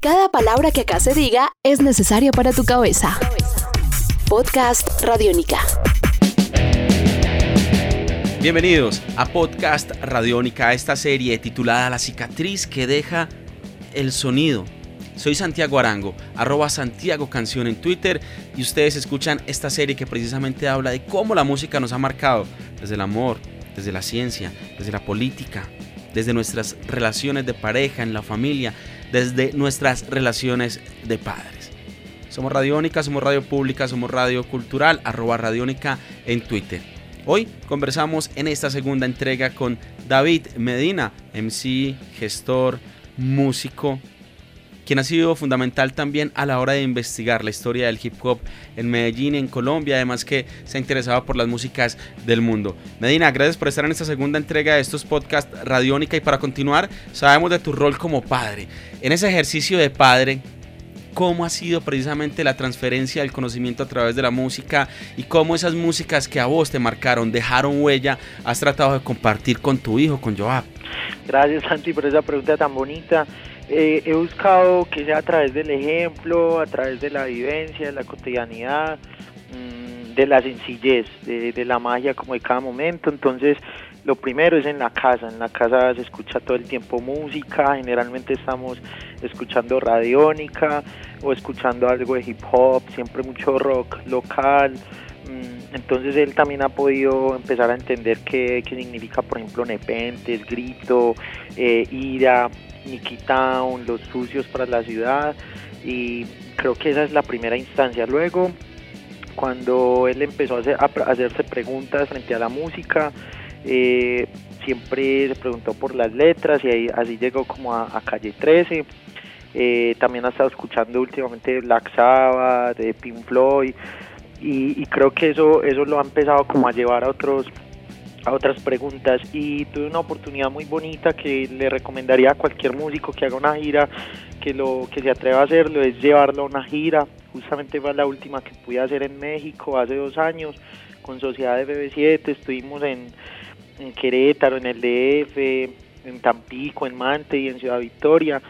Cada palabra que acá se diga es necesaria para tu cabeza. Podcast Radiónica. Bienvenidos a Podcast Radiónica, esta serie titulada La cicatriz que deja el sonido. Soy Santiago Arango, arroba Santiago Canción en Twitter y ustedes escuchan esta serie que precisamente habla de cómo la música nos ha marcado desde el amor, desde la ciencia, desde la política, desde nuestras relaciones de pareja, en la familia, desde nuestras relaciones de padres. Somos Radiónica, somos Radio Pública, somos Radio Cultural, arroba Radiónica en Twitter. Hoy conversamos en esta segunda entrega con David Medina, MC, gestor, músico, quien ha sido fundamental también a la hora de investigar la historia del hip hop en Medellín, en Colombia, además que se ha interesado por las músicas del mundo. Medina, gracias por estar en esta segunda entrega de estos podcasts Radiónica y para continuar, sabemos de tu rol como padre. En ese ejercicio de padre, cómo ha sido precisamente la transferencia del conocimiento a través de la música y cómo esas músicas que a vos te marcaron, dejaron huella, has tratado de compartir con tu hijo, con Joab. Gracias Santi por esa pregunta tan bonita. Eh, he buscado que sea a través del ejemplo, a través de la vivencia, de la cotidianidad, mm, de la sencillez, de, la magia como de cada momento. Entonces, lo primero es en la casa. En la casa se escucha todo el tiempo música. Generalmente estamos escuchando radiónica o escuchando algo de hip hop, siempre mucho rock local. Mm, entonces él también ha podido empezar a entender qué, significa, por ejemplo, nepentes, grito, eh, ira, Nicky Town, Los Sucios para la Ciudad y creo que esa es la primera instancia. Luego, cuando él empezó a, hacerse preguntas frente a la música, eh, siempre se preguntó por las letras y así llegó como a, Calle 13. Eh, también ha estado escuchando últimamente Black Sabbath, de Pink Floyd y, y, creo que eso, eso lo ha empezado como a llevar a otros a otras preguntas y tuve una oportunidad muy bonita que le recomendaría a cualquier músico que haga una gira que lo que se atreva a hacerlo es llevarlo a una gira. Justamente fue la última que pude hacer en México hace dos años con Sociedad de BB7 estuvimos en, en Querétaro en el DF en Tampico en Mante y en Ciudad Victoria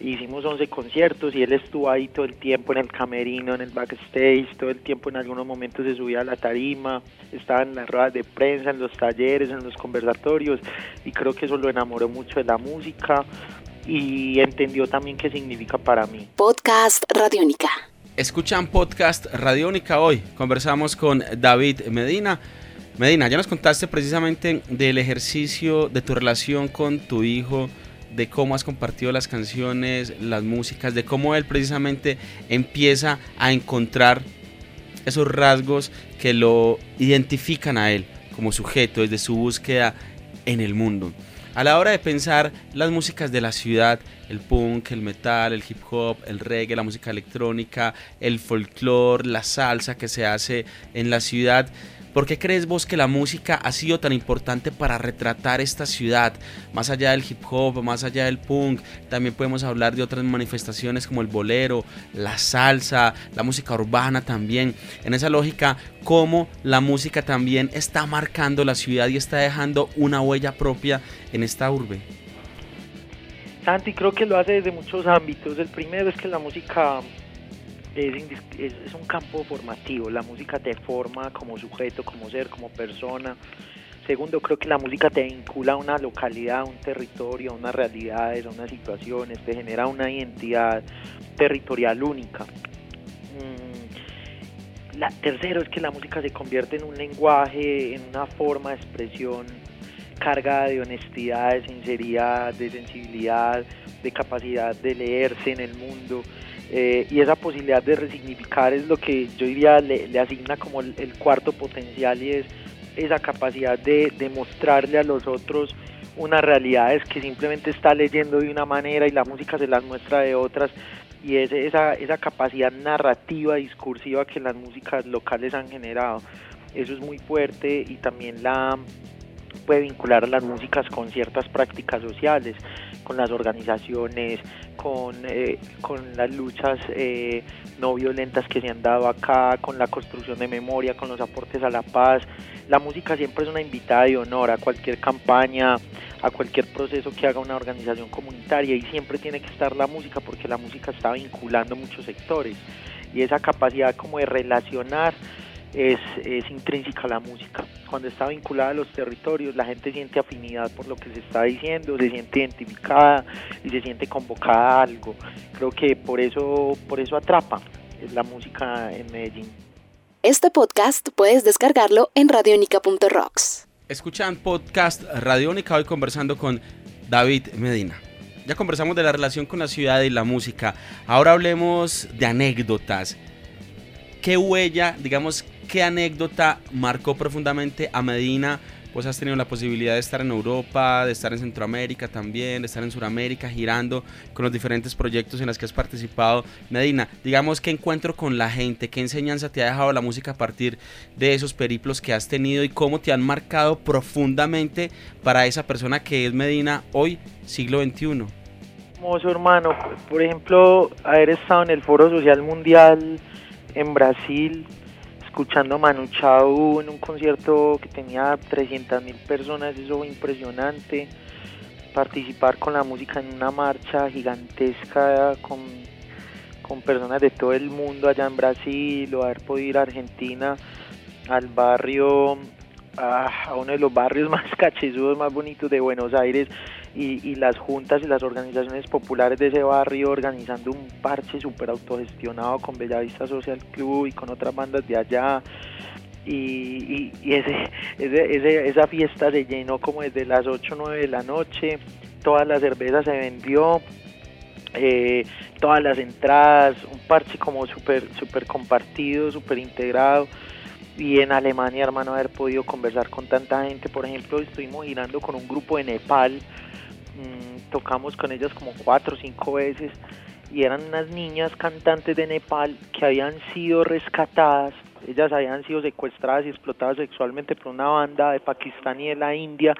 hicimos 11 conciertos y él estuvo ahí todo el tiempo en el camerino, en el backstage, todo el tiempo en algunos momentos se subía a la tarima, estaba en las ruedas de prensa, en los talleres, en los conversatorios y creo que eso lo enamoró mucho de la música y entendió también qué significa para mí. Podcast Radiónica. Escuchan Podcast Radiónica hoy. Conversamos con David Medina. Medina, ya nos contaste precisamente del ejercicio de tu relación con tu hijo de cómo has compartido las canciones, las músicas, de cómo él precisamente empieza a encontrar esos rasgos que lo identifican a él como sujeto desde su búsqueda en el mundo. A la hora de pensar las músicas de la ciudad, el punk, el metal, el hip hop, el reggae, la música electrónica, el folclore, la salsa que se hace en la ciudad, ¿Por qué crees vos que la música ha sido tan importante para retratar esta ciudad? Más allá del hip hop, más allá del punk, también podemos hablar de otras manifestaciones como el bolero, la salsa, la música urbana también. En esa lógica, cómo la música también está marcando la ciudad y está dejando una huella propia en esta urbe. Santi creo que lo hace desde muchos ámbitos. El primero es que la música es, un campo formativo, la música te forma como sujeto, como ser, como persona. Segundo, creo que la música te vincula a una localidad, a un territorio, a unas realidades, a unas situaciones, te genera una identidad territorial única. Mm, la, tercero es que la música se convierte en un lenguaje, en una forma de expresión cargada de honestidad, de sinceridad, de sensibilidad, de capacidad de leerse en el mundo. Eh, y esa posibilidad de resignificar es lo que yo diría le, asigna como el, cuarto potencial y es esa capacidad de, mostrarle a los otros unas realidades que simplemente está leyendo de una manera y la música se las muestra de otras y es esa, esa capacidad narrativa, discursiva que las músicas locales han generado. Eso es muy fuerte y también la puede vincular a las músicas con ciertas prácticas sociales con las organizaciones, con, eh, con las luchas eh, no violentas que se han dado acá, con la construcción de memoria, con los aportes a la paz. La música siempre es una invitada de honor a cualquier campaña, a cualquier proceso que haga una organización comunitaria y siempre tiene que estar la música porque la música está vinculando muchos sectores y esa capacidad como de relacionar es, es intrínseca a la música. Cuando está vinculada a los territorios, la gente siente afinidad por lo que se está diciendo, se siente identificada y se siente convocada a algo. Creo que por eso, por eso atrapa la música en Medellín. Este podcast puedes descargarlo en radionica.rocks. Escuchan podcast Radiónica hoy conversando con David Medina. Ya conversamos de la relación con la ciudad y la música. Ahora hablemos de anécdotas. ¿Qué huella, digamos, qué anécdota marcó profundamente a Medina? Pues has tenido la posibilidad de estar en Europa, de estar en Centroamérica también, de estar en Sudamérica, girando con los diferentes proyectos en los que has participado. Medina, digamos, ¿qué encuentro con la gente? ¿Qué enseñanza te ha dejado la música a partir de esos periplos que has tenido y cómo te han marcado profundamente para esa persona que es Medina hoy, siglo XXI? Hermoso hermano, por ejemplo, haber estado en el Foro Social Mundial en Brasil, escuchando a Manu Chao en un concierto que tenía 300 mil personas, eso fue impresionante. Participar con la música en una marcha gigantesca con, con personas de todo el mundo allá en Brasil, o haber podido ir a Argentina, al barrio, a, a uno de los barrios más cachezudos, más bonitos de Buenos Aires, y, y, las juntas y las organizaciones populares de ese barrio organizando un parche súper autogestionado con Bellavista Social Club y con otras bandas de allá. Y, y, y ese, ese, esa fiesta se llenó como desde las 8 o 9 de la noche, toda la cerveza se vendió, eh, todas las entradas, un parche como súper super compartido, súper integrado y en Alemania, hermano, haber podido conversar con tanta gente. Por ejemplo, estuvimos girando con un grupo de Nepal mmm, tocamos con ellas como cuatro o cinco veces y eran unas niñas cantantes de Nepal que habían sido rescatadas, ellas habían sido secuestradas y explotadas sexualmente por una banda de Pakistán y de la India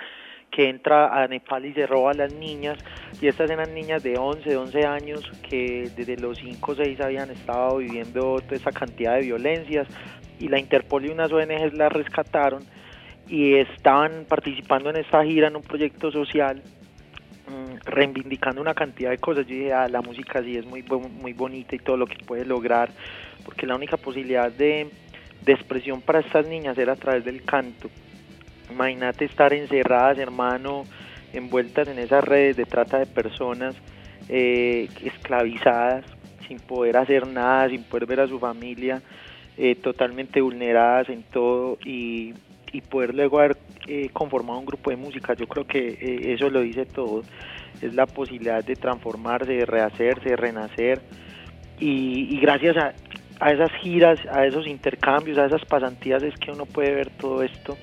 que entra a Nepal y se roba a las niñas. Y estas eran niñas de 11, 11 años que desde los 5 o 6 habían estado viviendo toda esa cantidad de violencias. Y la Interpol y unas ONGs las rescataron y estaban participando en esta gira en un proyecto social reivindicando una cantidad de cosas. Yo dije, ah, la música sí es muy, muy bonita y todo lo que puede lograr, porque la única posibilidad de, de expresión para estas niñas era a través del canto. Imagínate estar encerradas, hermano, envueltas en esas redes de trata de personas, eh, esclavizadas, sin poder hacer nada, sin poder ver a su familia, eh, totalmente vulneradas en todo y, y poder luego haber eh, conformado un grupo de música. Yo creo que eh, eso lo dice todo. Es la posibilidad de transformarse, de rehacerse, de renacer. Y, gracias a, a, esas giras, a esos intercambios, a esas pasantías es que uno puede ver todo esto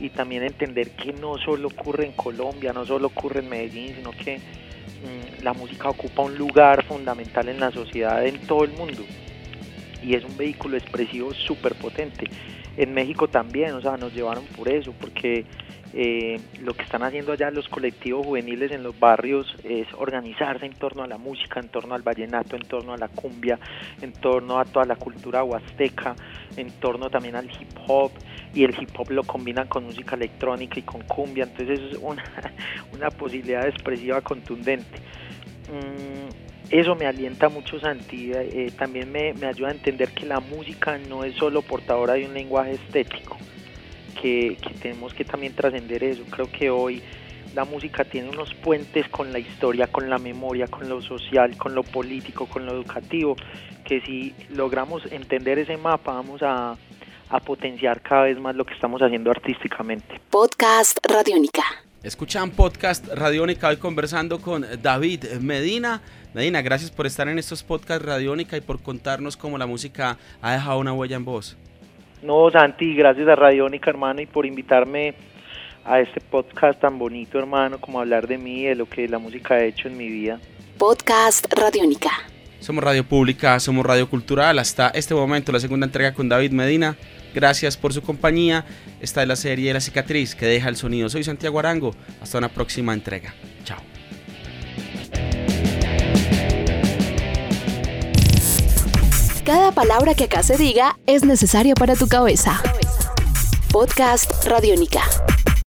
y también entender que no solo ocurre en Colombia, no solo ocurre en Medellín, sino que mmm, la música ocupa un lugar fundamental en la sociedad en todo el mundo y es un vehículo expresivo súper potente en México también, o sea, nos llevaron por eso, porque eh, lo que están haciendo allá los colectivos juveniles en los barrios es organizarse en torno a la música, en torno al vallenato, en torno a la cumbia, en torno a toda la cultura huasteca, en torno también al hip hop, y el hip hop lo combinan con música electrónica y con cumbia, entonces es una, una posibilidad expresiva contundente. Mm, eso me alienta mucho Santi, eh, también me, me, ayuda a entender que la música no es solo portadora de un lenguaje estético, que, tenemos que también trascender eso. Creo que hoy la música tiene unos puentes con la historia, con la memoria, con lo social, con lo político, con lo educativo, que si logramos entender ese mapa vamos a, a potenciar cada vez más lo que estamos haciendo artísticamente. Podcast Radiónica. Escuchan podcast Radiónica hoy conversando con David Medina. Medina, gracias por estar en estos podcasts Radiónica y por contarnos cómo la música ha dejado una huella en vos. No, Santi, gracias a Radiónica, hermano, y por invitarme a este podcast tan bonito, hermano, como hablar de mí, de lo que la música ha hecho en mi vida. Podcast Radiónica. Somos Radio Pública, somos Radio Cultural. Hasta este momento, la segunda entrega con David Medina. Gracias por su compañía. Esta es la serie de La cicatriz que deja el sonido. Soy Santiago Arango. Hasta una próxima entrega. Chao. Cada palabra que acá se diga es necesaria para tu cabeza. Podcast Radiónica.